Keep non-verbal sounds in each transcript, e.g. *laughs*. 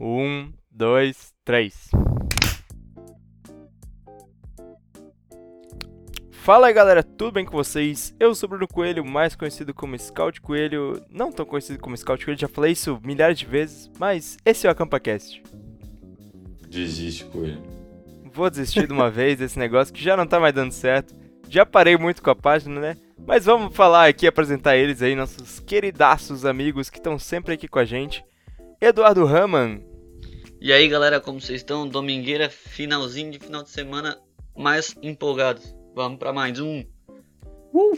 Um, dois, três. Fala aí galera, tudo bem com vocês? Eu sou o Bruno Coelho, mais conhecido como Scout Coelho, não tão conhecido como Scout Coelho, já falei isso milhares de vezes, mas esse é o AcampaCast. Desiste, Coelho. Vou desistir de uma *laughs* vez desse negócio que já não tá mais dando certo, já parei muito com a página, né? Mas vamos falar aqui, apresentar eles aí, nossos queridaços amigos que estão sempre aqui com a gente. Eduardo Raman. E aí galera, como vocês estão? Domingueira, finalzinho de final de semana, mais empolgados. Vamos pra mais um. Uh!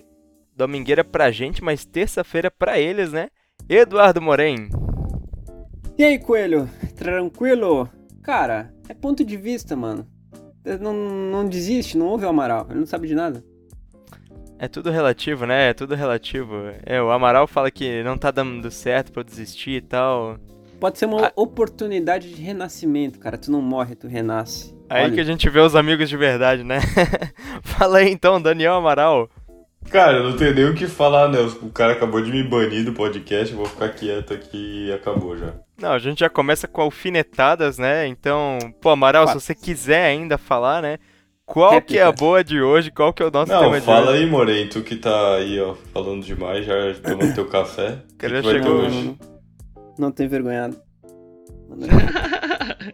Domingueira pra gente, mas terça-feira pra eles, né? Eduardo Moren. E aí, Coelho? Tranquilo? Cara, é ponto de vista, mano. Não, não desiste, não ouve o Amaral, ele não sabe de nada. É tudo relativo, né? É tudo relativo. É, o Amaral fala que não tá dando certo pra eu desistir e tal. Pode ser uma ah. oportunidade de renascimento, cara. Tu não morre, tu renasce. Aí Olha. que a gente vê os amigos de verdade, né? *laughs* Fala aí então, Daniel Amaral. Cara, eu não tenho nem o que falar, né? O cara acabou de me banir do podcast, eu vou ficar quieto aqui e acabou já. Não, a gente já começa com alfinetadas, né? Então, pô, Amaral, se você quiser ainda falar, né? Qual que é a boa de hoje? Qual que é o nosso não, tema de hoje? Não, fala aí, Morém, tu que tá aí, ó, falando demais, já tomando teu café. O vai ter hoje? Não, não tem vergonhado. *laughs*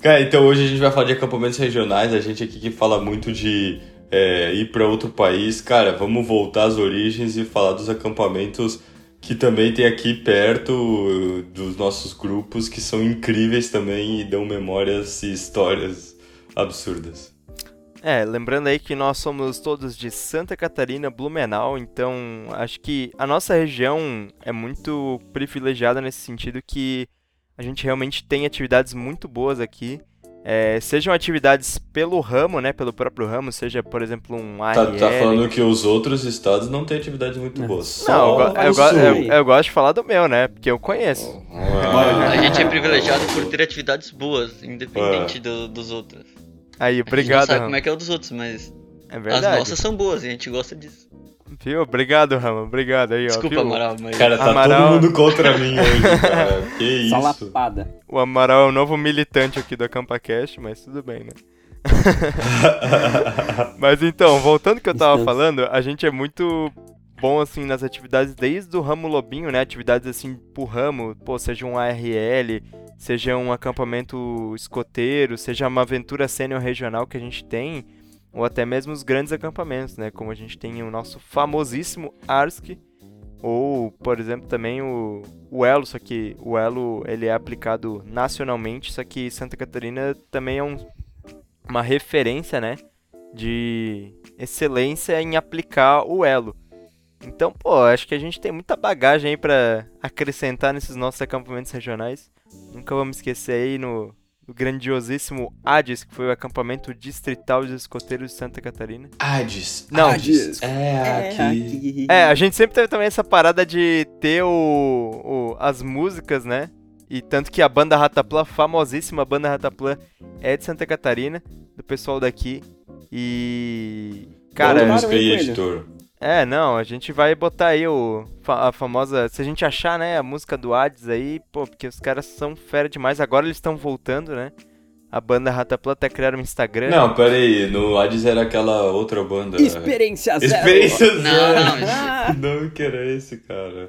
Cara, então hoje a gente vai falar de acampamentos regionais, a gente aqui que fala muito de é, ir para outro país. Cara, vamos voltar às origens e falar dos acampamentos que também tem aqui perto dos nossos grupos, que são incríveis também e dão memórias e histórias absurdas. É, lembrando aí que nós somos todos de Santa Catarina, Blumenau, então acho que a nossa região é muito privilegiada nesse sentido que a gente realmente tem atividades muito boas aqui. É, sejam atividades pelo ramo, né? Pelo próprio ramo, seja, por exemplo, um ARL. Tá, tá falando que os outros estados não têm atividades muito boas. Não, eu, eu, eu, eu, eu, gosto de falar do meu, né? Porque eu conheço. Ah. A gente é privilegiado por ter atividades boas, independente ah. do, dos outros. Aí, obrigado. A gente não sabe como é que é o dos outros, mas é verdade. as nossas são boas e a gente gosta disso. Viu? Obrigado, Rama. Obrigado aí, ó. Desculpa, viu? Amaral, mas... Cara, tá Amaral... todo mundo contra mim hoje, *laughs* cara. Que isso? Salapada. O Amaral é o novo militante aqui do AcampaCast, mas tudo bem, né? *laughs* *laughs* mas então, voltando ao que eu tava falando, a gente é muito bom, assim, nas atividades desde o ramo lobinho, né? Atividades, assim, pro ramo, pô, seja um ARL, seja um acampamento escoteiro, seja uma aventura sênior regional que a gente tem ou até mesmo os grandes acampamentos, né? Como a gente tem o nosso famosíssimo ARSC, ou, por exemplo, também o, o Elo, só que o Elo ele é aplicado nacionalmente, só que Santa Catarina também é um, uma referência, né? De excelência em aplicar o Elo. Então, pô, acho que a gente tem muita bagagem aí para acrescentar nesses nossos acampamentos regionais. Nunca vamos esquecer aí no do grandiosíssimo Hades, que foi o acampamento distrital dos escoteiros de Santa Catarina. Hades. Não. Hades. É aqui. É, a gente sempre teve também essa parada de ter o, o as músicas, né? E tanto que a banda Rataplan, famosíssima banda Rataplan, é de Santa Catarina, do pessoal daqui. E. Cara. Qual música aí, editor? É, não, a gente vai botar aí o, a famosa. Se a gente achar, né, a música do Hades aí, pô, porque os caras são fera demais. Agora eles estão voltando, né? A banda Rataplan até criaram um Instagram. Não, pera aí, no Hades era aquela outra banda. Experiência Zero. Experiência Zero. Não, não. *laughs* não que era esse, cara.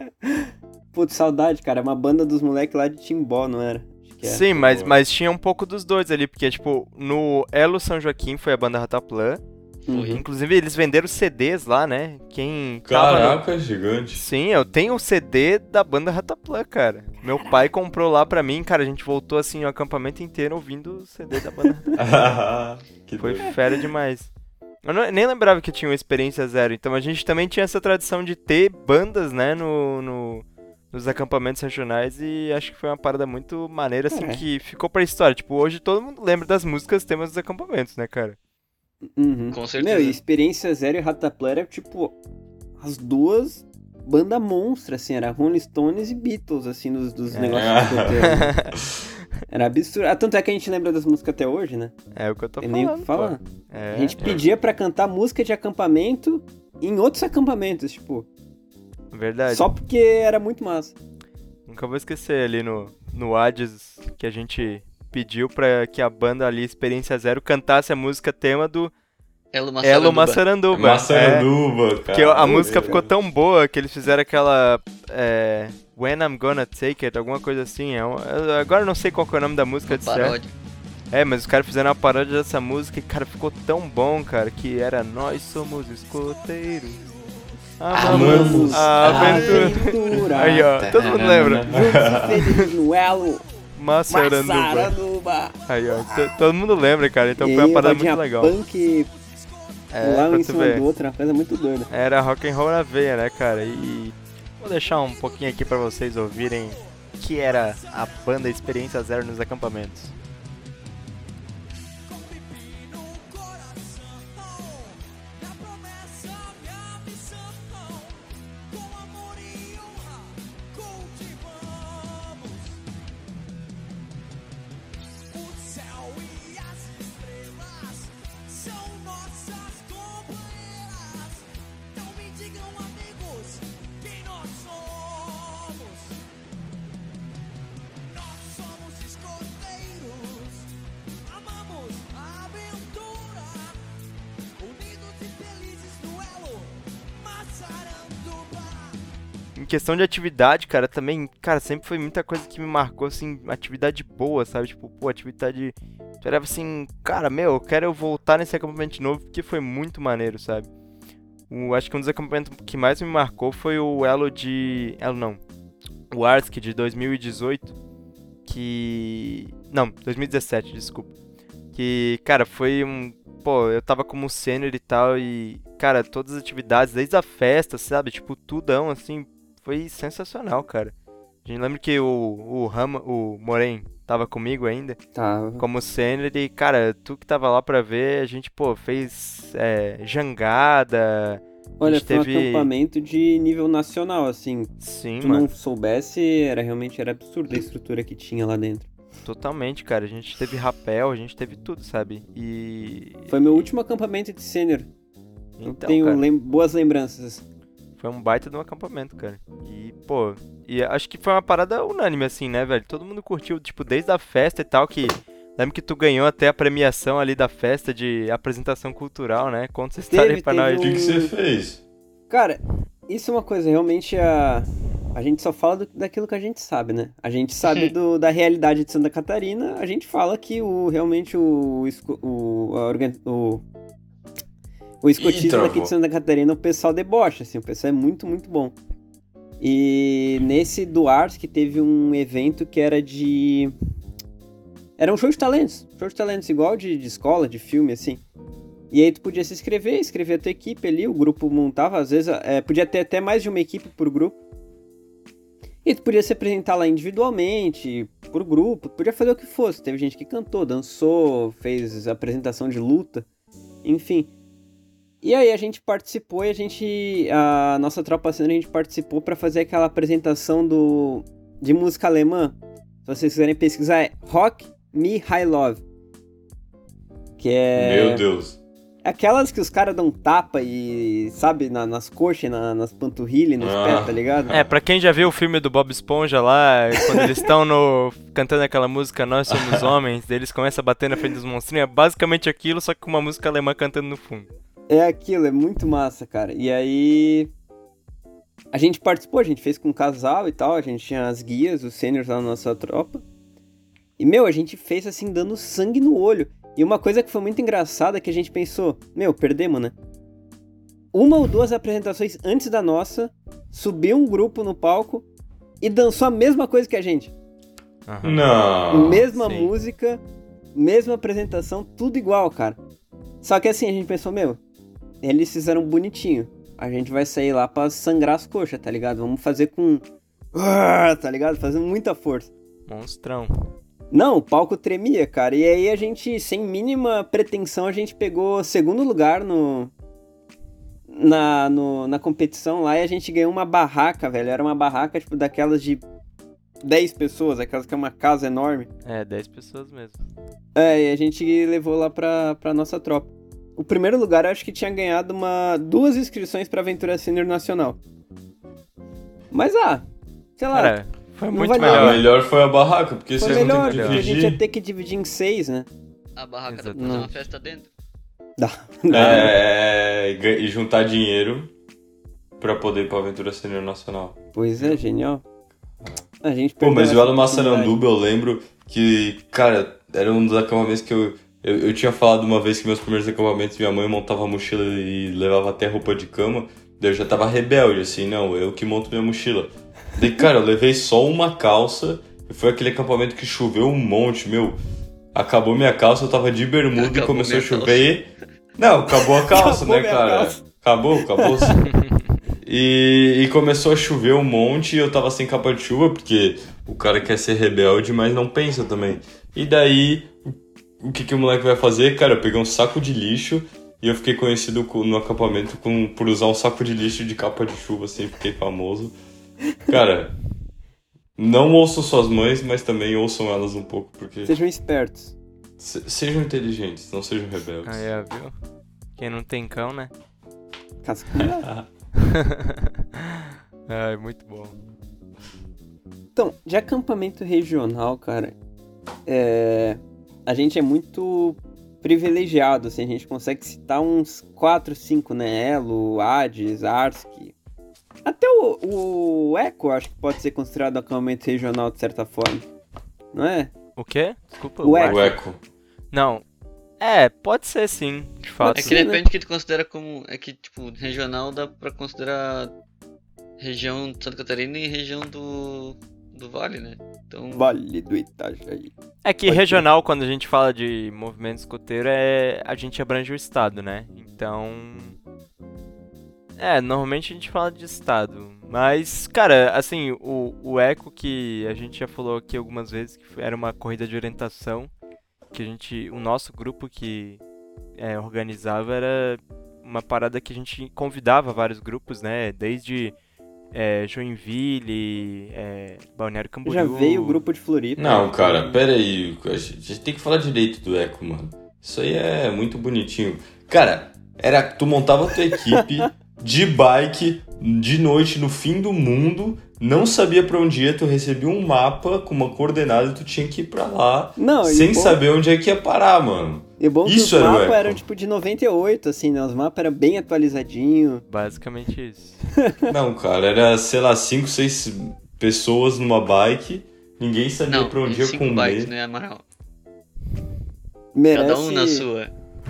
Putz, saudade, cara. É uma banda dos moleques lá de Timbó, não era? Sim, mas, mas tinha um pouco dos dois ali, porque, tipo, no Elo São Joaquim foi a banda Rataplan. Uhum. Inclusive, eles venderam CDs lá, né? Quem. Caraca, no... gigante. Sim, eu tenho o CD da banda Rataplan, cara. Caraca. Meu pai comprou lá pra mim, cara. A gente voltou assim o acampamento inteiro ouvindo o CD da banda *laughs* Foi doido. fera demais. Eu não, nem lembrava que tinha uma experiência zero. Então a gente também tinha essa tradição de ter bandas, né, no, no nos acampamentos regionais e acho que foi uma parada muito maneira, assim, é. que ficou pra história. Tipo, hoje todo mundo lembra das músicas temas dos acampamentos, né, cara? Uhum. Com certeza. Meu, e Experiência Zero e Rataplan era, tipo, as duas banda monstra, assim, era Rolling Stones e Beatles, assim, dos, dos é. negócios *laughs* Era absurdo. Ah, tanto é que a gente lembra das músicas até hoje, né? É o que eu tô Tem falando. Nem o que falar. É, a gente é. pedia pra cantar música de acampamento em outros acampamentos, tipo. Verdade. Só porque era muito massa. Nunca vou esquecer ali no, no Hades, que a gente pediu pra que a banda ali, Experiência Zero, cantasse a música tema do Elo Massaranduba. Elo Massaranduba. Massaranduba, é, cara. Que a música ficou tão boa que eles fizeram aquela. É, When I'm Gonna Take It, alguma coisa assim. É um, agora eu não sei qual é o nome da música de paródia. É, mas os caras fizeram uma paródia dessa música e, cara, ficou tão bom, cara, que era Nós Somos Escoteiros. Amamos a aventura. Aí, ó, todo mundo lembra. Juntos no elo. Massaranduba. Massaranduba. Aí, ó, todo mundo lembra, cara, então e foi uma parada muito legal. Punk é, lá um em cima do outro, uma coisa muito doida. Era rock and roll na veia, né, cara? E vou deixar um pouquinho aqui pra vocês ouvirem que era a banda Experiência Zero nos acampamentos. Questão de atividade, cara, também, cara, sempre foi muita coisa que me marcou, assim, atividade boa, sabe? Tipo, pô, atividade. Eu era assim, cara, meu, eu quero voltar nesse acampamento de novo porque foi muito maneiro, sabe? O, acho que um dos acampamentos que mais me marcou foi o Elo de. Elo não. O Arsk de 2018. Que. Não, 2017, desculpa. Que, cara, foi um. Pô, eu tava como sênior e tal, e, cara, todas as atividades, desde a festa, sabe? Tipo, tudão, assim, foi sensacional, cara. A gente lembra que o, o Rama, o Moren tava comigo ainda. Tava. Como sênior e, cara, tu que tava lá pra ver, a gente, pô, fez é, jangada. Olha, foi teve... um acampamento de nível nacional, assim. Sim, tu mano. não soubesse, era realmente era absurdo a estrutura que tinha lá dentro. Totalmente, cara. A gente teve rapel, a gente teve tudo, sabe? E. Foi meu último acampamento de sênior. Então, tenho lem boas lembranças. Foi um baita de um acampamento, cara. E, pô, e acho que foi uma parada unânime, assim, né, velho? Todo mundo curtiu, tipo, desde a festa e tal, que. Lembro que tu ganhou até a premiação ali da festa de apresentação cultural, né? Conta essa história aí pra nós. O que, que você fez? Cara, isso é uma coisa, realmente a. A gente só fala do, daquilo que a gente sabe, né? A gente sabe do, da realidade de Santa Catarina, a gente fala que o realmente o, o, a, o o escotismo daqui de Santa Catarina, o pessoal debocha, assim, o pessoal é muito, muito bom. E nesse do Ars que teve um evento que era de. Era um show de talentos. Show de talentos igual de, de escola, de filme, assim. E aí tu podia se inscrever, escrever a tua equipe ali, o grupo montava, às vezes é, podia ter até mais de uma equipe por grupo. E tu podia se apresentar lá individualmente, por grupo, tu podia fazer o que fosse. Teve gente que cantou, dançou, fez apresentação de luta, enfim. E aí a gente participou e a gente. A nossa tropa sênior a gente participou para fazer aquela apresentação do de música alemã. Se vocês quiserem pesquisar, é Rock Me High Love. Que é. Meu Deus. Aquelas que os caras dão tapa e, sabe, na, nas coxas, na, nas panturrilhas, nos ah. pés, tá ligado? É, pra quem já viu o filme do Bob Esponja lá, quando eles estão no cantando aquela música Nós Somos Homens, eles começam a bater na frente dos monstrinhos, é basicamente aquilo, só que com uma música alemã cantando no fundo. É aquilo, é muito massa, cara. E aí. A gente participou, a gente fez com um casal e tal, a gente tinha as guias, os sêniors lá na nossa tropa. E, meu, a gente fez assim, dando sangue no olho. E uma coisa que foi muito engraçada é que a gente pensou, meu, perdemos, né? Uma ou duas apresentações antes da nossa, subiu um grupo no palco e dançou a mesma coisa que a gente. Uhum. Não. Mesma Sim. música, mesma apresentação, tudo igual, cara. Só que assim, a gente pensou, meu, eles fizeram bonitinho. A gente vai sair lá pra sangrar as coxas, tá ligado? Vamos fazer com. Tá ligado? Fazendo muita força. Monstrão. Não, o palco tremia, cara. E aí a gente, sem mínima pretensão, a gente pegou segundo lugar no. Na, no, na competição lá e a gente ganhou uma barraca, velho. Era uma barraca, tipo, daquelas de 10 pessoas, aquelas que é uma casa enorme. É, 10 pessoas mesmo. É, e a gente levou lá pra, pra nossa tropa. O primeiro lugar eu acho que tinha ganhado uma, duas inscrições pra Aventura Sênior Nacional. Mas ah, sei lá. Cara, Foi muito melhor. A melhor foi a barraca, porque foi vocês melhor, não tem que dividir. a gente ia ter que dividir em seis, né? A barraca Exato. dá pra fazer uma festa dentro. Dá. É, e juntar dinheiro pra poder ir pra Aventura Senior Nacional. Pois é, genial. A gente Pô, mas o Elo Massaranduba eu lembro que, cara, era um dos acampamentos que eu, eu, eu tinha falado uma vez que meus primeiros acampamentos minha mãe montava a mochila e levava até roupa de cama. Daí eu já tava rebelde, assim, não, eu que monto minha mochila. Daí, cara, eu levei só uma calça e foi aquele acampamento que choveu um monte, meu. Acabou minha calça, eu tava de bermuda acabou e começou a chover. Calça. Não, acabou a *laughs* calça, acabou né, cara? Calça. Acabou, acabou. *laughs* e, e começou a chover um monte e eu tava sem capa de chuva, porque o cara quer ser rebelde, mas não pensa também. E daí, o que, que o moleque vai fazer? Cara, eu peguei um saco de lixo e eu fiquei conhecido no acampamento com, por usar um saco de lixo de capa de chuva, assim, fiquei famoso. Cara, não ouçam suas mães, mas também ouçam elas um pouco, porque. Sejam espertos. Se, sejam inteligentes, não sejam rebeldes. Ah, é, viu? Quem não tem cão, né? Cascaia. *laughs* é, muito bom. Então, de acampamento regional, cara, é... a gente é muito privilegiado, assim, a gente consegue citar uns 4, 5, né? Elo, Hades, Arsk. Até o, o Eco acho que pode ser considerado acampamento regional de certa forma, não é? O quê? Desculpa. O Eco. O Eco. Não. É, pode ser sim, de fato. É que depende do que tu considera como. É que, tipo, regional dá pra considerar região de Santa Catarina e região do do Vale, né? Então... Vale do Itajaí. É que Pode regional, ser. quando a gente fala de movimento escoteiro, é a gente abrange o estado, né? Então. É, normalmente a gente fala de estado. Mas, cara, assim, o, o eco que a gente já falou aqui algumas vezes, que era uma corrida de orientação, que a gente. O nosso grupo que é, organizava era uma parada que a gente convidava vários grupos, né? Desde é, Joinville, é, Balneário Camboriú. Já veio o grupo de Floripa. Não, cara, pera aí. A gente tem que falar direito do Eco, mano. Isso aí é muito bonitinho. Cara, era tu montava a tua equipe *laughs* de bike de noite no fim do mundo, não sabia para onde ia, tu recebia um mapa com uma coordenada e tu tinha que ir para lá, não, sem bom... saber onde é que ia parar, mano. E bom que isso os mapas eram tipo de 98, assim, né? Os mapas eram bem atualizadinhos. Basicamente isso. *laughs* não, cara, era, sei lá, 5, 6 pessoas numa bike, ninguém sabia não, pra onde ia comer. Bikes, né, Amaral? Merece... Cada um na sua.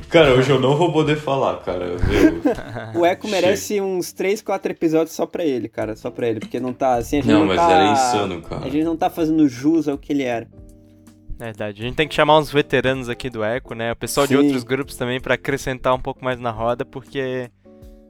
Cara, hoje eu não vou poder falar, cara. *laughs* o Eco merece uns 3, 4 episódios só pra ele, cara. Só pra ele. Porque não tá assim. A gente não, não mas tá... era insano, cara. A gente não tá fazendo jus ao que ele era. Verdade. A gente tem que chamar uns veteranos aqui do Eco, né? O pessoal Sim. de outros grupos também para acrescentar um pouco mais na roda, porque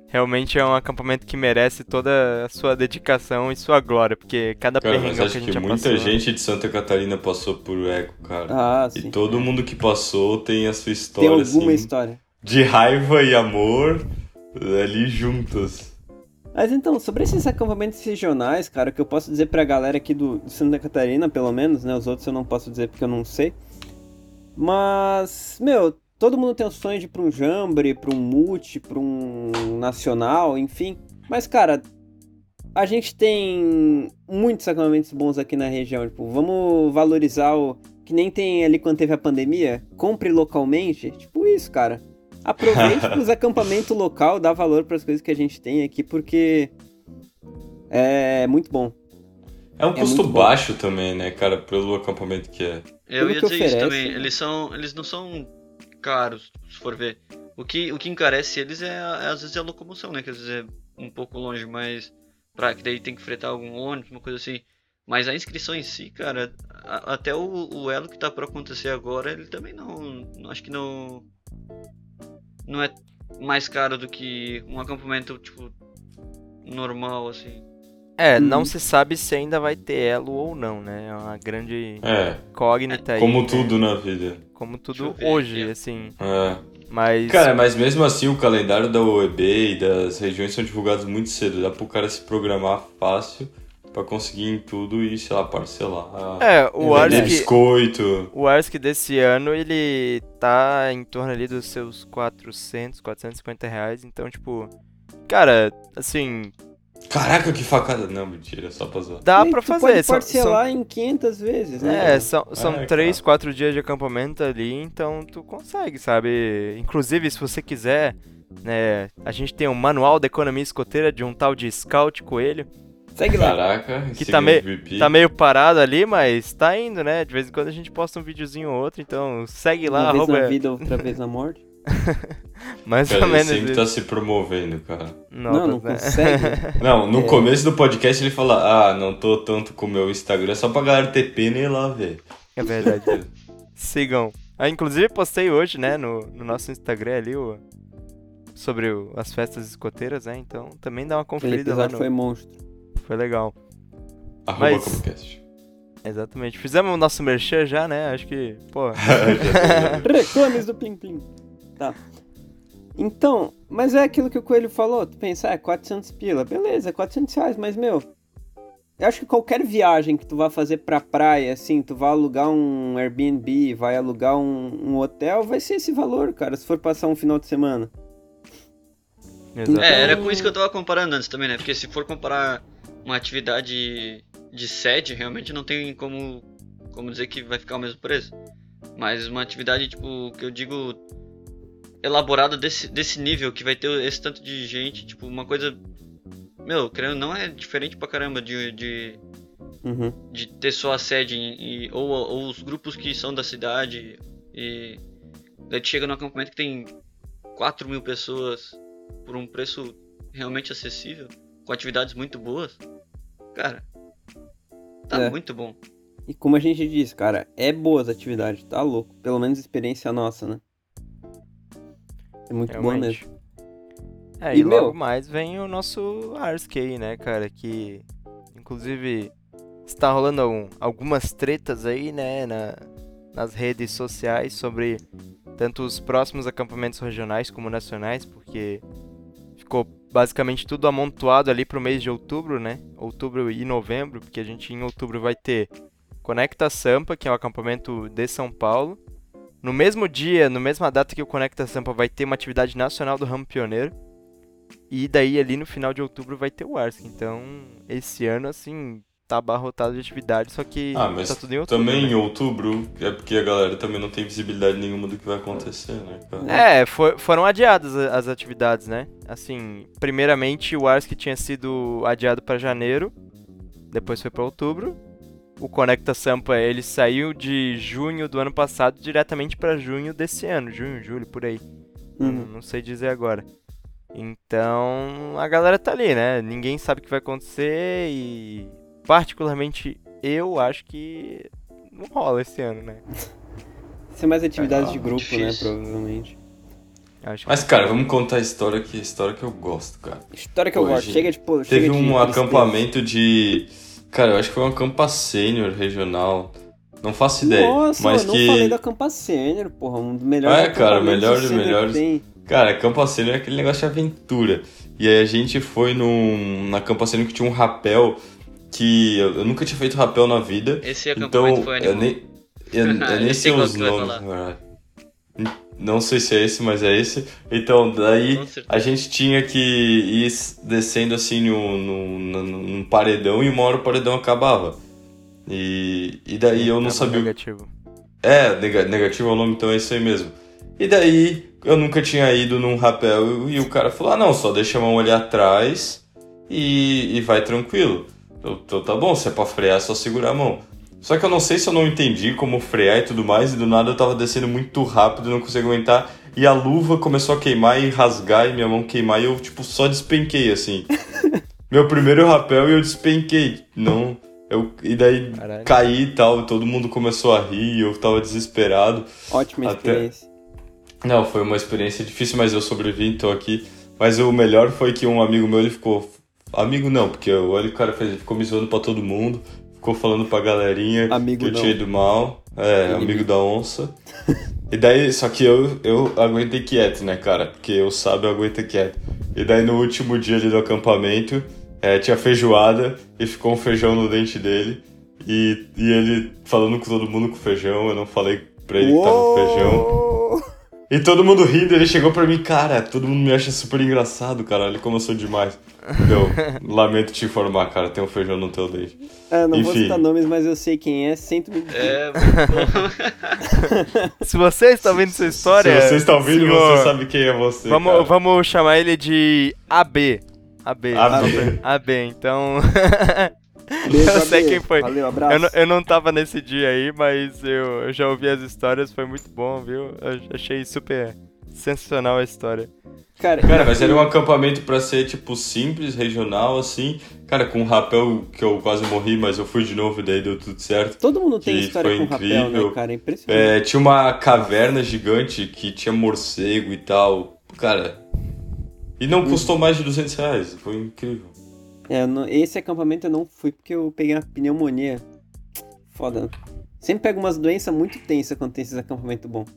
realmente é um acampamento que merece toda a sua dedicação e sua glória, porque cada cara, perrengão que a gente que já muita passou... gente de Santa Catarina passou por Eco, cara. Ah, sim. E todo mundo que passou tem a sua história, Tem alguma assim, história. De raiva e amor ali juntos. Mas então, sobre esses acampamentos regionais, cara, o que eu posso dizer pra galera aqui do, de Santa Catarina, pelo menos, né? Os outros eu não posso dizer porque eu não sei. Mas, meu, todo mundo tem o sonho de ir pra um jambre, pra um multi, pra um nacional, enfim. Mas, cara, a gente tem muitos acampamentos bons aqui na região. Tipo, vamos valorizar o. Que nem tem ali quando teve a pandemia. Compre localmente. Tipo isso, cara. Aproveite *laughs* os acampamentos local, dá valor para as coisas que a gente tem aqui, porque é muito bom. É um é custo baixo também, né, cara, pelo acampamento que é. Eu ia dizer oferece, isso também. Eles são, eles não são caros, se for ver. O que, o que encarece eles é, é às vezes é a locomoção, né? Que às vezes é um pouco longe, mas pra que daí tem que fretar algum ônibus, uma coisa assim. Mas a inscrição em si, cara, a, até o, o elo que tá para acontecer agora, ele também não, acho que não não é mais caro do que um acampamento tipo normal assim. É, hum. não se sabe se ainda vai ter elo ou não, né? É uma grande é. incógnita aí. Como né? tudo na vida. Como tudo hoje, assim. É. Mas... Cara, mas mesmo assim o calendário da OEB e das regiões são divulgados muito cedo. Dá pro cara se programar fácil para conseguir em tudo e, sei lá, parcelar. É, o Arsk... biscoito. O Arsk desse ano, ele tá em torno ali dos seus 400, 450 reais. Então, tipo, cara, assim, Caraca, que facada. Não, mentira, só pra zoar. Dá e pra fazer. Pode parcelar são... em 500 vezes, né? É, são, são é, 3, 4 dias de acampamento ali, então tu consegue, sabe? Inclusive, se você quiser, né, a gente tem um manual da economia escoteira de um tal de Scout Coelho. Segue lá. Caraca, que tá, me... tá meio parado ali, mas tá indo, né? De vez em quando a gente posta um videozinho ou outro, então segue lá. Uma vez na vida, outra vez na morte. *laughs* Mais cara, ou menos. Ele sempre tá se promovendo, cara. Não, não, não né? consegue. *laughs* Não, no é. começo do podcast ele fala: Ah, não tô tanto com o meu Instagram, só pra galera ter pena e ir lá ver. É verdade. Sigam. Ah, inclusive postei hoje, né, no, no nosso Instagram ali, o, sobre o, as festas escoteiras, né? Então também dá uma conferida lá. No... foi monstro. Foi legal. Arroba Mas... Comcast. Exatamente. Fizemos o nosso merchan já, né? Acho que, pô. *laughs* *laughs* Reclames do Plim Plim. Tá. Então, mas é aquilo que o Coelho falou. Tu pensa, é 400 pila. Beleza, 400 reais, mas, meu... Eu acho que qualquer viagem que tu vá fazer pra praia, assim, tu vai alugar um Airbnb, vai alugar um, um hotel, vai ser esse valor, cara, se for passar um final de semana. Então... É, era com isso que eu tava comparando antes também, né? Porque se for comparar uma atividade de sede, realmente não tem como, como dizer que vai ficar o mesmo preço. Mas uma atividade, tipo, que eu digo elaborada desse, desse nível, que vai ter esse tanto de gente, tipo, uma coisa. Meu, creio não é diferente pra caramba de. de, uhum. de ter só a sede e, ou, ou os grupos que são da cidade. E daí tu chega num acampamento que tem 4 mil pessoas por um preço realmente acessível, com atividades muito boas. Cara, tá é. muito bom. E como a gente disse, cara, é boa as atividades, tá louco. Pelo menos experiência nossa, né? É muito Realmente. bom mesmo. É, e, e logo meu... mais vem o nosso Arsk aí, né, cara? Que inclusive está rolando um, algumas tretas aí, né, na, nas redes sociais sobre tanto os próximos acampamentos regionais como nacionais, porque ficou basicamente tudo amontoado ali pro mês de outubro, né? Outubro e novembro, porque a gente em outubro vai ter Conecta Sampa, que é o acampamento de São Paulo, no mesmo dia, na mesma data que o Conecta Sampa vai ter uma atividade nacional do ramo pioneiro. E daí ali no final de outubro vai ter o Arsk. Então, esse ano, assim, tá abarrotado de atividade, só que ah, mas tá tudo em outubro. Também né? em outubro é porque a galera também não tem visibilidade nenhuma do que vai acontecer, né, cara? É, for, foram adiadas as atividades, né? Assim, primeiramente o Arsk tinha sido adiado para janeiro, depois foi para outubro, o Conecta Sampa ele saiu de junho do ano passado diretamente para junho desse ano, junho, julho, por aí. Uhum. Não, não, sei dizer agora. Então a galera tá ali, né? Ninguém sabe o que vai acontecer e particularmente eu acho que não rola esse ano, né? *laughs* Ser mais atividades é, de grupo, difícil. né? Provavelmente. Mas, cara, vamos contar a história que, história que eu gosto, cara. História que eu gosto. Chega de pô, Teve chega um de acampamento de Cara, eu acho que foi uma campa sênior regional. Não faço ideia. Nossa, mas eu que... não falei da campa sênior, porra. Um dos melhores É, cara, melhor de melhores. Cara, campa sênior é aquele negócio de aventura. E aí a gente foi num, na campa sênior que tinha um rapel que eu, eu, nunca tinha feito rapel na vida. Esse acampamento então, foi animal. Eu *laughs* nem, eu, eu nem sei os nomes. Não sei se é esse, mas é esse. Então, daí a gente tinha que ir descendo assim no, no, no, num paredão e uma hora o paredão acabava. E, e daí eu não é sabia. Negativo. É, negativo é o nome, então é isso aí mesmo. E daí eu nunca tinha ido num rapel e o cara falou: ah, não, só deixa a mão ali atrás e, e vai tranquilo. Então tá bom, se é pra frear, é só segurar a mão. Só que eu não sei se eu não entendi como frear e tudo mais, e do nada eu tava descendo muito rápido, não conseguia aguentar, e a luva começou a queimar e rasgar e minha mão queimar, e eu, tipo, só despenquei, assim. *laughs* Meu primeiro rapel e eu despenquei. Não. Eu, e daí Caralho. caí e tal, todo mundo começou a rir, eu tava desesperado. Ótima até... experiência. Não, foi uma experiência difícil, mas eu sobrevivi, tô aqui. Mas o melhor foi que um amigo meu, ele ficou... Amigo não, porque olha o cara fez, ficou me zoando pra todo mundo ficou falando pra galerinha amigo que eu tinha ido mal. É, amigo da onça. E daí, só que eu, eu aguentei quieto, né, cara? Porque eu sabe, eu aguento quieto. E daí no último dia ali do acampamento, é, tinha feijoada e ficou um feijão no dente dele. E, e ele falando com todo mundo com feijão, eu não falei pra ele Uou! que tava feijão. E todo mundo rindo, ele chegou pra mim, cara, todo mundo me acha super engraçado, cara, olha como eu sou demais. Meu, *laughs* lamento te informar, cara, tem um feijão no teu dente. É, não Enfim. vou citar nomes, mas eu sei quem é, sinto me É, *laughs* Se você está vendo essa história... Se você está ouvindo, senhor, você sabe quem é você, Vamos, vamos chamar ele de AB. AB. AB. AB, então... *laughs* Beijo, eu sei quem foi. Valeu, abraço. Eu, não, eu não tava nesse dia aí, mas eu, eu já ouvi as histórias, foi muito bom, viu? Eu achei super sensacional a história. Cara, cara, mas era um acampamento pra ser, tipo, simples, regional, assim. Cara, com um rapel que eu quase morri, mas eu fui de novo e daí deu tudo certo. Todo mundo tem história com incrível. rapel, né, cara? É impressionante. É, tinha uma caverna gigante que tinha morcego e tal. Cara, e não hum. custou mais de 200 reais. Foi incrível. É, não, esse acampamento eu não fui porque eu peguei uma pneumonia. Foda. Sempre pego umas doenças muito tensas quando tem esses acampamentos bons.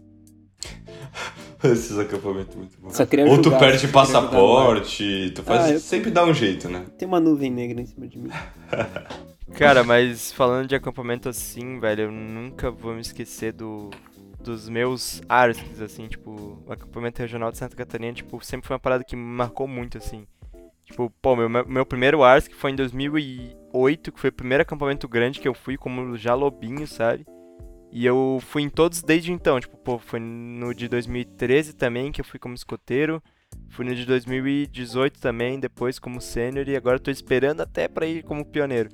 *laughs* esses acampamentos muito bons. Só queria Ou tu perde passaporte, tu faz. Ah, sempre dá um jeito, né? Tem uma nuvem negra em cima de mim. *laughs* Cara, mas falando de acampamento assim, velho, eu nunca vou me esquecer do dos meus ARCs, assim, tipo, o acampamento regional de Santa Catarina, tipo, sempre foi uma parada que me marcou muito, assim. Tipo, pô, meu, meu primeiro ARS que foi em 2008, que foi o primeiro acampamento grande que eu fui como já lobinho, sabe? E eu fui em todos desde então, tipo, pô, foi no de 2013 também que eu fui como escoteiro, fui no de 2018 também, depois como sênior e agora tô esperando até para ir como pioneiro.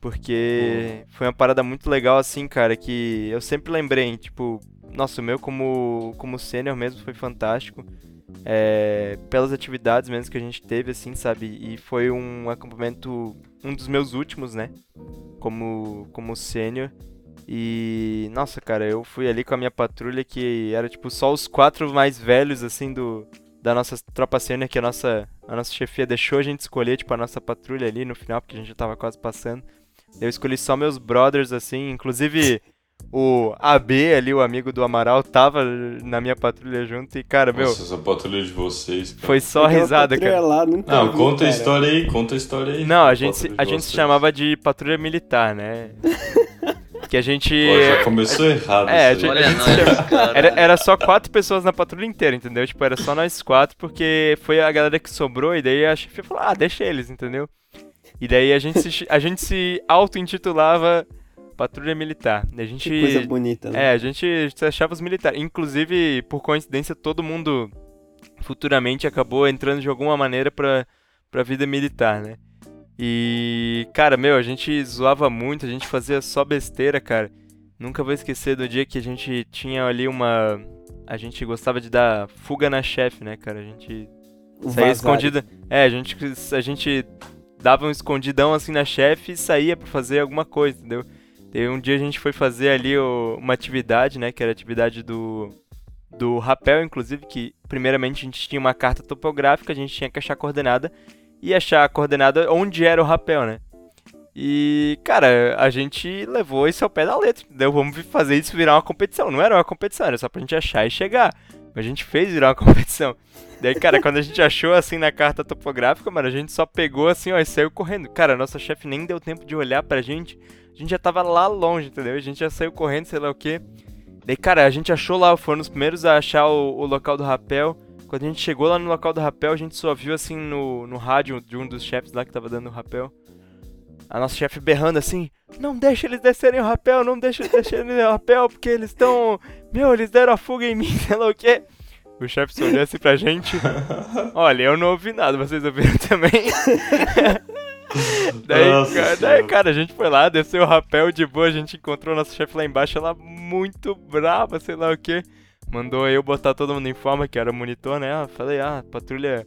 Porque foi uma parada muito legal assim, cara, que eu sempre lembrei, tipo, nossa, o meu como como sênior mesmo foi fantástico é, pelas atividades mesmo que a gente teve, assim, sabe? E foi um acampamento, um dos meus últimos, né? Como, como sênior. E, nossa, cara, eu fui ali com a minha patrulha que era, tipo, só os quatro mais velhos, assim, do, da nossa tropa sênior, que a nossa, a nossa chefia deixou a gente escolher, tipo, a nossa patrulha ali no final, porque a gente já tava quase passando. Eu escolhi só meus brothers, assim, inclusive o AB ali, o amigo do Amaral, tava na minha patrulha junto e, cara, Nossa, meu. Nossa, essa patrulha de vocês. Cara. Foi só risada, cara. Lá, nunca não, vi, conta cara. a história aí, conta a história aí. Não, a gente, se, a gente se chamava de patrulha militar, né? *laughs* que a gente. Pô, já começou errado. É, a gente, Olha, *laughs* a gente era, era só quatro pessoas na patrulha inteira, entendeu? Tipo, era só nós quatro, porque foi a galera que sobrou, e daí a chefe falou, ah, deixa eles, entendeu? E daí a gente se, a gente se auto-intitulava Patrulha Militar. A gente, que coisa bonita, né? É, a gente achava os militares. Inclusive, por coincidência, todo mundo futuramente acabou entrando de alguma maneira pra, pra vida militar, né? E, cara, meu, a gente zoava muito, a gente fazia só besteira, cara. Nunca vou esquecer do dia que a gente tinha ali uma. A gente gostava de dar fuga na chefe, né, cara? A gente saía escondida. É, a gente, a gente dava um escondidão assim na chefe e saía pra fazer alguma coisa, entendeu? E um dia a gente foi fazer ali o, uma atividade, né? Que era a atividade do, do rapel, inclusive, que primeiramente a gente tinha uma carta topográfica, a gente tinha que achar a coordenada e achar a coordenada onde era o rapel, né? E, cara, a gente levou isso ao pé da letra, entendeu? Vamos fazer isso virar uma competição. Não era uma competição, era só pra gente achar e chegar. A gente fez virar uma *laughs* competição. Daí, cara, quando a gente achou assim na carta topográfica, mano, a gente só pegou assim, ó, e saiu correndo. Cara, nossa chefe nem deu tempo de olhar pra gente a gente já tava lá longe, entendeu? A gente já saiu correndo, sei lá o que. Daí, cara, a gente achou lá, foram os primeiros a achar o, o, local do rapel. Quando a gente chegou lá no local do rapel, a gente só viu assim no, no rádio de um dos chefes lá que tava dando o rapel. A nossa chefe berrando assim: Não deixa eles descerem o rapel, não deixa eles descerem o rapel, porque eles estão. Meu, eles deram a fuga em mim, *laughs* sei lá o que. O chefe se olhou assim pra gente. *laughs* Olha, eu não ouvi nada, vocês ouviram também? *laughs* *laughs* daí, Nossa cara, daí, cara, a gente foi lá, desceu o rapel de boa, a gente encontrou nosso chefe lá embaixo, ela muito brava, sei lá o que. Mandou eu botar todo mundo em forma, que era monitor, né? Falei, ah, patrulha,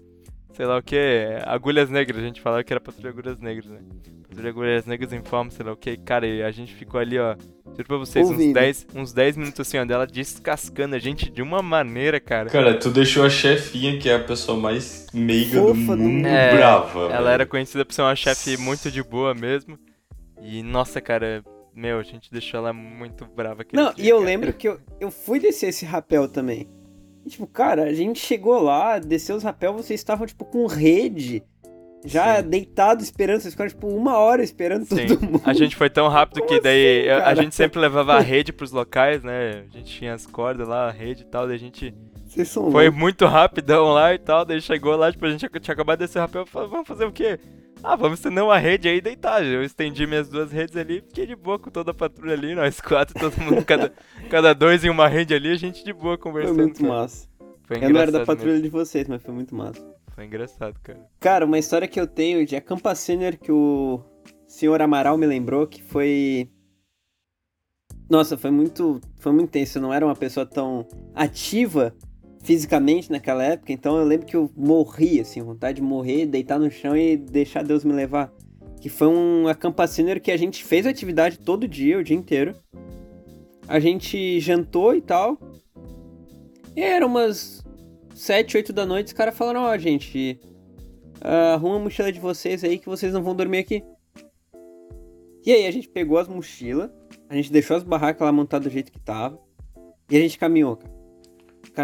sei lá o que, agulhas negras, a gente falava que era patrulha agulhas negras, né? Patrulha agulhas negras em forma, sei lá o que. Cara, e a gente ficou ali, ó, Juro pra vocês, uns 10, uns 10 minutos assim, ó, dela descascando a gente de uma maneira, cara. Cara, tu deixou a chefinha, que é a pessoa mais meiga do mundo, é, brava. Ela velho. era conhecida por ser uma chefe muito de boa mesmo. E, nossa, cara, meu, a gente deixou ela muito brava. Não, dia, e eu cara. lembro que eu, eu fui descer esse rapel também. E, tipo, cara, a gente chegou lá, desceu os rapel, vocês estavam, tipo, com rede já Sim. deitado esperando, vocês ficaram tipo uma hora esperando Sim. todo mundo. A gente foi tão rápido Como que daí assim, a gente sempre levava a rede pros locais, né? A gente tinha as cordas lá, a rede e tal, daí a gente Vocês são Foi loucos. muito rapidão lá e tal, daí chegou lá, tipo, a gente tinha acabado de descer rapel, vamos fazer o quê? Ah, vamos estender uma rede aí e deitar. Eu estendi minhas duas redes ali, fiquei de boa com toda a patrulha ali, nós *laughs* quatro, todo mundo, cada, cada dois em uma rede ali, a gente de boa conversando. Foi muito cara. massa. Foi eu não era da patrulha mesmo. de vocês, mas foi muito massa. Foi engraçado, cara. Cara, uma história que eu tenho de acampa senior que o senhor Amaral me lembrou que foi. Nossa, foi muito, foi muito tenso. Eu não era uma pessoa tão ativa fisicamente naquela época, então eu lembro que eu morri, assim, vontade de morrer, deitar no chão e deixar Deus me levar. Que foi um acampa senior que a gente fez atividade todo dia, o dia inteiro. A gente jantou e tal. E era umas 7, 8 da noite, os caras falaram, ó, oh, gente, arruma a mochila de vocês aí que vocês não vão dormir aqui. E aí a gente pegou as mochilas, a gente deixou as barracas lá montadas do jeito que tava, e a gente caminhou, cara.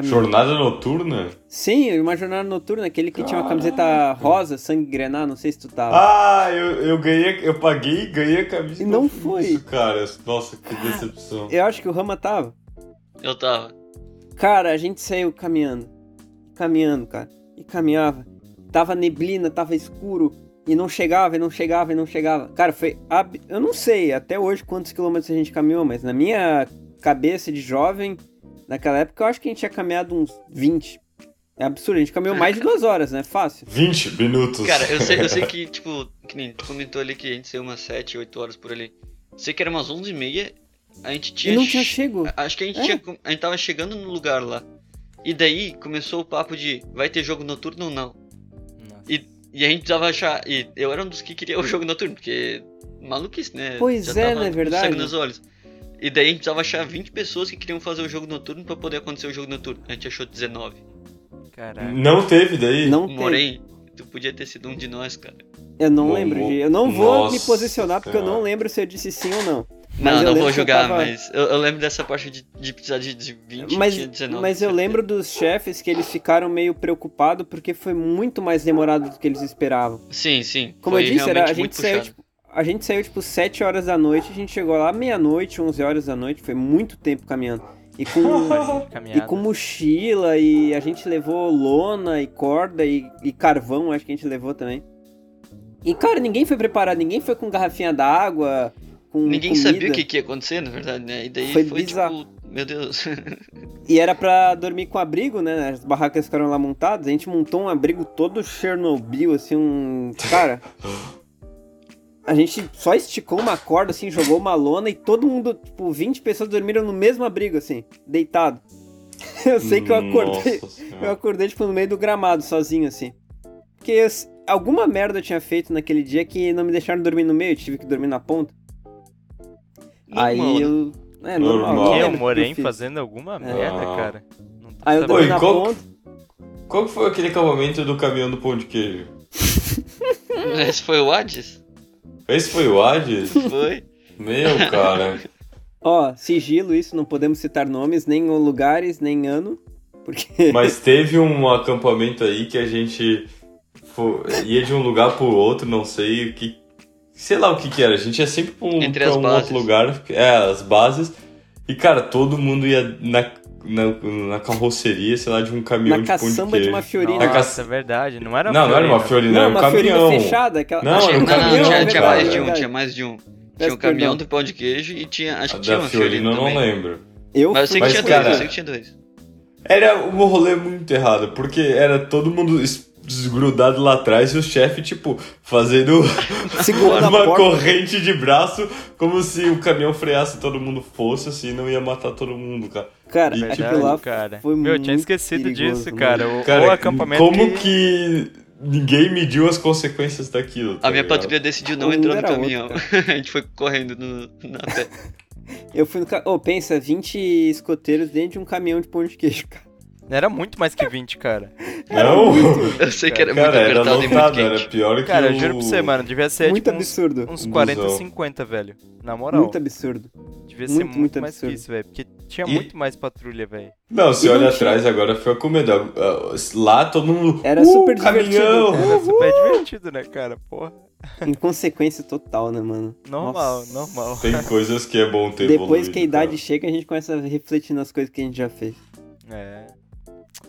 Jornada noturna? Sim, uma jornada noturna, aquele que Caraca. tinha uma camiseta rosa, sangue grenar, não sei se tu tava. Ah, eu, eu ganhei, eu paguei e ganhei a camisa. E não foi. Isso, cara, nossa, que decepção. Eu acho que o Rama tava. Eu tava. Cara, a gente saiu caminhando caminhando, cara. E caminhava. Tava neblina, tava escuro. E não chegava, e não chegava, e não chegava. Cara, foi. Ab... Eu não sei até hoje quantos quilômetros a gente caminhou, mas na minha cabeça de jovem, naquela época, eu acho que a gente tinha caminhado uns 20. É absurdo, a gente caminhou mais de duas horas, né? Fácil. 20 minutos. Cara, eu sei, eu sei *laughs* que, tipo, que nem tu comentou ali que a gente saiu umas 7, 8 horas por ali. Sei que era umas 11 e meia, a gente tinha. E não tinha chego. Acho que a gente é. tinha. A gente tava chegando no lugar lá. E daí começou o papo de vai ter jogo noturno ou não. E, e a gente precisava achar. E eu era um dos que queria o jogo noturno, porque maluquice, né? Pois Já é, não é verdade? Sangue nos olhos. E daí a gente precisava achar 20 pessoas que queriam fazer o jogo noturno para poder acontecer o jogo noturno. A gente achou 19. Caraca. Não teve daí? Não Morei. Tu podia ter sido um de nós, cara. Eu não lembro de. Eu não vou Nossa me posicionar porque eu não lembro se eu disse sim ou não. Mas não, não vou julgar, tava... mas eu, eu, lembro dessa parte de, de precisar de, de 20 mas, tinha 19. Mas eu lembro dos chefes que eles ficaram meio preocupados porque foi muito mais demorado do que eles esperavam. Sim, sim. Como eu disse, era, a gente saiu tipo, a gente saiu tipo 7 horas da noite, a gente chegou lá meia-noite, 11 horas da noite, foi muito tempo caminhando. E com, *laughs* e com mochila, e a gente levou lona e corda e, e carvão, acho que a gente levou também. E cara, ninguém foi preparado, ninguém foi com garrafinha d'água, com Ninguém comida. sabia o que, que ia acontecer, na verdade, né? E daí foi, foi bizarro. tipo, meu Deus. *laughs* e era pra dormir com abrigo, né? As barracas ficaram lá montadas, a gente montou um abrigo todo Chernobyl, assim, um. Cara. *laughs* A gente só esticou uma corda, assim, jogou uma lona e todo mundo, tipo, 20 pessoas dormiram no mesmo abrigo, assim, deitado. *laughs* Eu sei que eu acordei. eu acordei, tipo, no meio do gramado, sozinho, assim. Porque eu, alguma merda eu tinha feito naquele dia que não me deixaram dormir no meio, eu tive que dormir na ponta. Aí né? eu. É normal. normal. Eu morei fazendo alguma é. merda, cara. Aí eu dormi na qual, ponta. Qual foi aquele acabamento do caminhão do pão de queijo? Esse foi o Hades? Esse foi o Hades? Foi. Meu, cara. *laughs* Ó, sigilo isso, não podemos citar nomes, nem lugares, nem ano. Porque... *laughs* Mas teve um acampamento aí que a gente foi, ia de um lugar pro outro, não sei o que sei lá o que que era. A gente ia sempre pra um, Entre pra um outro lugar, é, as bases. E, cara, todo mundo ia na, na, na carroceria, sei lá, de um caminhão na de pão de queijo. de uma fiorina. Nossa, caça... é verdade. Não era Não, não era uma fiorina, era um caminhão. fechada. Aquela... Não, era um não, caminhão. Não, tinha, tinha mais de um, tinha mais de um. Tinha um caminhão do pão de queijo e tinha, acho que tinha uma fiorina, eu não lembro. Eu Mas eu sei que tinha dois, eu sei que tinha dois. Era um rolê muito errado, porque era todo mundo desgrudado lá atrás e o chefe, tipo, fazendo *laughs* uma corrente de braço, como se o caminhão freasse todo mundo fosse, assim, não ia matar todo mundo, cara. Cara, e, tipo, lá cara. foi Meu, eu tinha esquecido perigoso, disso, cara. O, cara, o acampamento como que... que... ninguém mediu as consequências daquilo. Tá a minha ligado? patrulha decidiu não entrar no caminhão. *laughs* a gente foi correndo no, na pé. Eu fui no. Ca... Oh, pensa, 20 escoteiros dentro de um caminhão de pão de queijo, cara. Era muito mais que 20, cara. Não! Eu sei que era cara, muito apertado era lotado, e muito quente. Era pior que Cara, o... eu juro pra você, mano, devia ser muito tipo, absurdo. uns, uns 40, Busão. 50, velho. Na moral. Muito absurdo. Devia ser muito, muito, mais absurdo. que isso, velho. Porque tinha e... muito mais patrulha, velho. Não, se olha atrás agora foi com medo. Lá todo mundo. Era uh, super caminhão. divertido. Era super divertido, né, cara? Porra. Inconsequência total, né, mano? Normal, Nossa. normal. Tem coisas que é bom ter Depois que a idade cara. chega, a gente começa a refletir nas coisas que a gente já fez. É.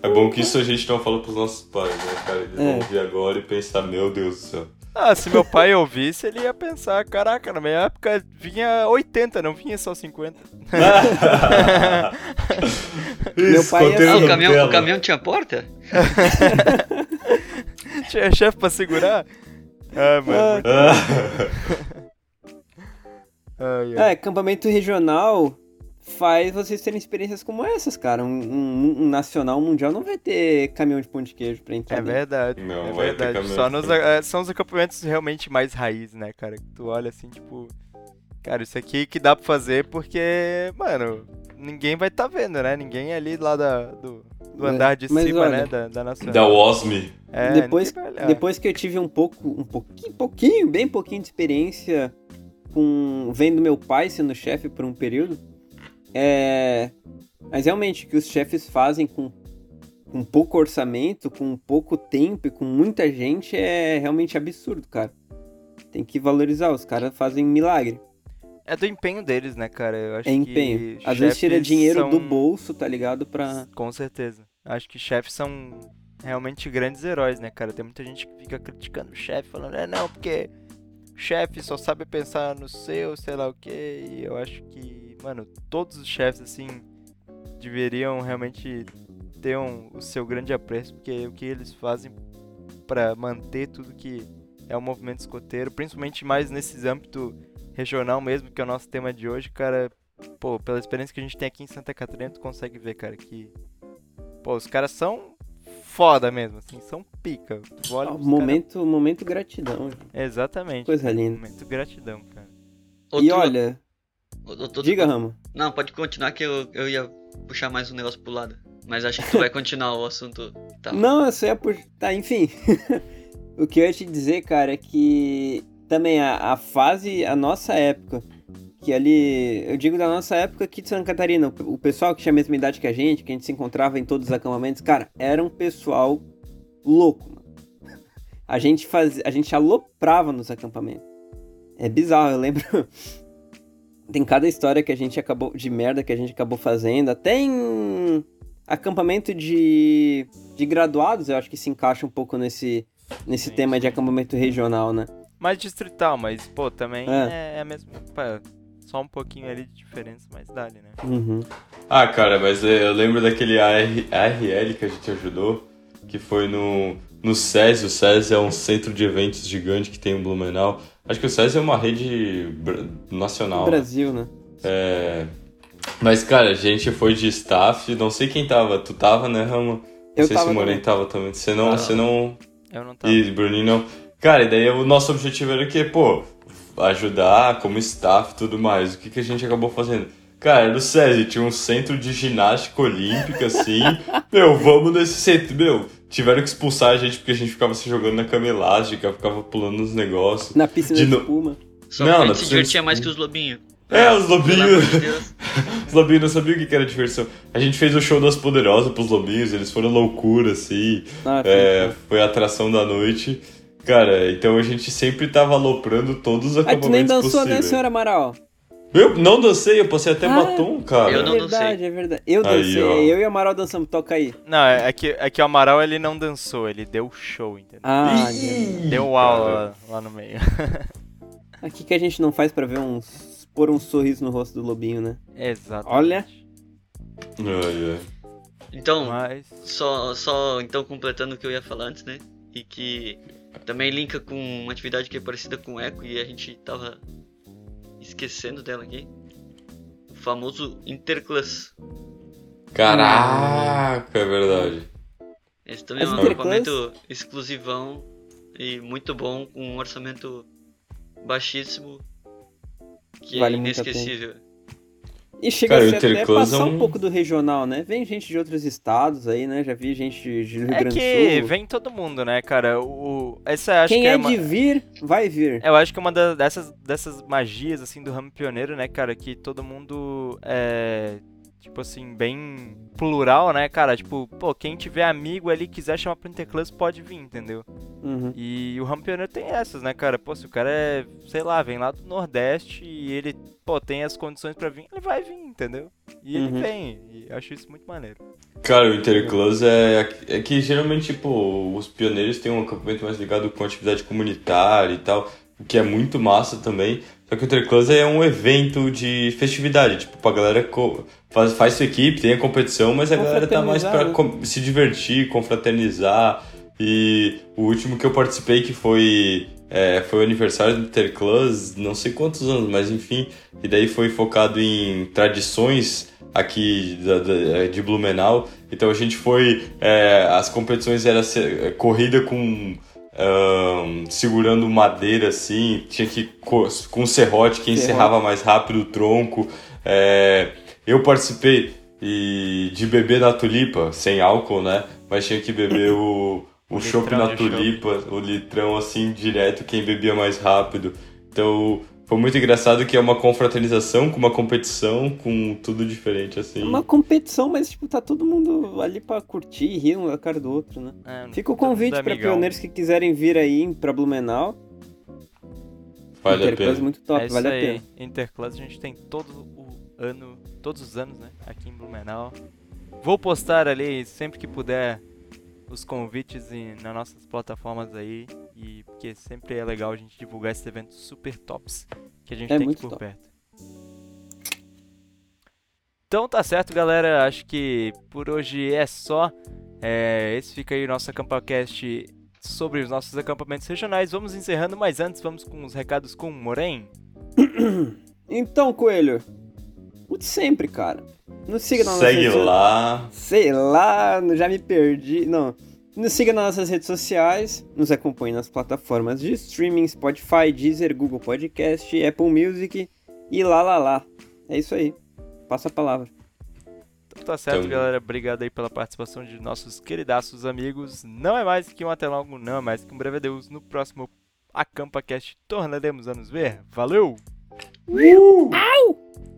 É bom que isso a gente não fala pros nossos pais, né, cara? Eles é. vão ouvir agora e pensar, meu Deus do céu. Ah, se meu pai ouvisse, ele ia pensar, caraca, na minha época vinha 80, não vinha só 50. *laughs* meu pai ia... ah, o, caminhão, o caminhão tinha porta? *laughs* tinha chefe pra segurar? Ah, mano. Ah. *laughs* ai, ai. É, acampamento regional faz vocês terem experiências como essas, cara. Um, um, um, nacional, um mundial não vai ter caminhão de pão de queijo pra entrar. É verdade. Não, é verdade. Só nos, é, são os acampamentos realmente mais raiz, né, cara? Que tu olha assim, tipo. Cara, isso aqui que dá pra fazer porque, mano, ninguém vai tá vendo, né? Ninguém ali lá da, do, do andar de Mas, cima, olha, né? Da, da nacional. Da OSME. É, depois, depois que eu tive um pouco, um pouquinho, pouquinho, bem pouquinho de experiência com vendo meu pai sendo chefe por um período é... Mas realmente, o que os chefes fazem com, com pouco orçamento, com pouco tempo e com muita gente é realmente absurdo, cara. Tem que valorizar, os caras fazem milagre. É do empenho deles, né, cara? Eu acho é empenho. Às vezes tira dinheiro são... do bolso, tá ligado? Pra... Com certeza. Acho que chefes são realmente grandes heróis, né, cara? Tem muita gente que fica criticando o chefe, falando, é não, porque o chefe só sabe pensar no seu, sei lá o quê. E eu acho que mano, todos os chefes, assim, deveriam realmente ter um, o seu grande apreço, porque o que eles fazem para manter tudo que é o movimento escoteiro, principalmente mais nesse âmbito regional mesmo, que é o nosso tema de hoje, cara, pô, pela experiência que a gente tem aqui em Santa Catarina, tu consegue ver, cara, que, pô, os caras são foda mesmo, assim, são pica. Olha, oh, momento, cara... momento gratidão. Exatamente. Coisa linda. Momento gratidão, cara. Outro... E olha, Diga, Ramo. Não, pode continuar que eu, eu ia puxar mais um negócio pro lado. Mas acho que tu vai continuar o assunto. Tá. Não, eu só ia puxar. Tá, enfim. *laughs* o que eu ia te dizer, cara, é que também a, a fase, a nossa época, que ali, eu digo da nossa época aqui de Santa Catarina, o, o pessoal que tinha a mesma idade que a gente, que a gente se encontrava em todos os acampamentos, cara, era um pessoal louco, mano. *laughs* A gente fazia, a gente aloprava nos acampamentos. É bizarro, eu lembro tem cada história que a gente acabou. de merda que a gente acabou fazendo. Até em acampamento de, de graduados, eu acho que se encaixa um pouco nesse, nesse sim, tema sim. de acampamento regional, né? Mais distrital, mas, pô, também é, é a mesma. só um pouquinho ali de diferença, mas dá né? Uhum. Ah, cara, mas eu lembro daquele AR, ARL que a gente ajudou, que foi no, no SES. O SES é um centro de eventos gigante que tem em Blumenau. Acho que o SESI é uma rede nacional. No Brasil, né? É. Mas, cara, a gente foi de staff, não sei quem tava. Tu tava, né, Rama? Não eu sei tava se o Moreno tava também. Você não, ah, você não. Eu não tava. E Bruninho não. Cara, e daí o nosso objetivo era o quê? Pô, ajudar como staff e tudo mais. O que, que a gente acabou fazendo? Cara, no SESI tinha um centro de ginástica olímpica, assim. *laughs* meu, vamos nesse centro. Meu, tiveram que expulsar a gente porque a gente ficava se jogando na cama elástica, ficava pulando nos negócios. Na piscina de, de espuma. Só não, a gente se divertia mais que os lobinhos. É, os lobinhos. De *laughs* os lobinhos não sabiam o que era diversão. A gente fez o show das Poderosas pros lobinhos, eles foram loucura, assim. Ah, é, foi a atração da noite. Cara, então a gente sempre tava aloprando todos os acampamentos possíveis. Ah, tu nem dançou, né, senhor Amaral? Eu não dancei, eu passei até ah, batom, cara. Eu não é verdade, dancei. é verdade. Eu dancei, aí, eu e o Amaral dançamos, toca aí. Não, é, é que, é que o Amaral ele não dançou, ele deu show, entendeu? Ah, deu aula lá, lá, no meio. *laughs* Aqui que a gente não faz pra ver uns. pôr um sorriso no rosto do lobinho, né? Exato. Olha. Ai, ai. Então, Mas... só, só então completando o que eu ia falar antes, né? E que também linka com uma atividade que é parecida com o Eco e a gente tava esquecendo dela aqui. O famoso Interclass. Caraca, é verdade. Esse também As é um equipamento exclusivão e muito bom, com um orçamento baixíssimo que vale é inesquecível. E chega Cara, a até passar um... um pouco do regional, né? Vem gente de outros estados aí, né? Já vi gente de Rio é Grande do Sul. É que vem todo mundo, né, cara? O... Essa, acho Quem que é, é uma... de vir, vai vir. Eu acho que é uma dessas, dessas magias, assim, do ramo pioneiro, né, cara? Que todo mundo é tipo assim, bem plural, né, cara? Tipo, pô, quem tiver amigo ali quiser chamar pro Interclass pode vir, entendeu? Uhum. E o Rampioneiro tem essas, né, cara? Pô, se o cara é, sei lá, vem lá do Nordeste e ele, pô, tem as condições para vir, ele vai vir, entendeu? E ele uhum. vem. E eu acho isso muito maneiro. Cara, o Interclãs é, é que geralmente, tipo, os pioneiros têm um acampamento mais ligado com atividade comunitária e tal, o que é muito massa também. Só que o Interclãs é um evento de festividade, tipo, pra galera faz, faz sua equipe, tem a competição, mas a galera tá mais pra se divertir, confraternizar. E o último que eu participei, que foi é, foi o aniversário do Interclãs, não sei quantos anos, mas enfim. E daí foi focado em tradições aqui da, da, de Blumenau. Então a gente foi. É, as competições era é, corrida com. Um, segurando madeira assim, tinha que com um serrote que encerrava mais rápido o tronco. É, eu participei e, de beber na tulipa, sem álcool, né? Mas tinha que beber o, *coughs* o chopp na tulipa, o litrão assim direto, quem bebia mais rápido. Então foi muito engraçado que é uma confraternização com uma competição, com tudo diferente assim. É uma competição, mas tipo, tá todo mundo ali pra curtir e rir um a cara do outro, né? É, Fica o convite para pioneiros que quiserem vir aí pra Blumenau. Vale Interclass a pena. muito top, é vale a pena. Interclass a gente tem todo o ano, todos os anos, né, aqui em Blumenau. Vou postar ali sempre que puder os convites em, nas nossas plataformas aí. E porque sempre é legal a gente divulgar esses eventos super tops que a gente é tem aqui por top. perto. Então tá certo, galera. Acho que por hoje é só. É, esse fica aí o nosso AcampaCast sobre os nossos acampamentos regionais. Vamos encerrando, mas antes vamos com os recados com o Moren. *coughs* Então, Coelho, o de sempre, cara. Nos siga nas Segue nossas redes lá. Sei lá, já me perdi. Não. Nos siga nas nossas redes sociais, nos acompanhe nas plataformas de streaming, Spotify, Deezer, Google Podcast, Apple Music e lá lá lá. É isso aí. Passa a palavra. Então tá certo, então... galera. Obrigado aí pela participação de nossos queridaços amigos. Não é mais que um até logo, não é mais que um breve adeus. No próximo AcampaCast tornaremos a nos ver. Valeu! Uh! Au!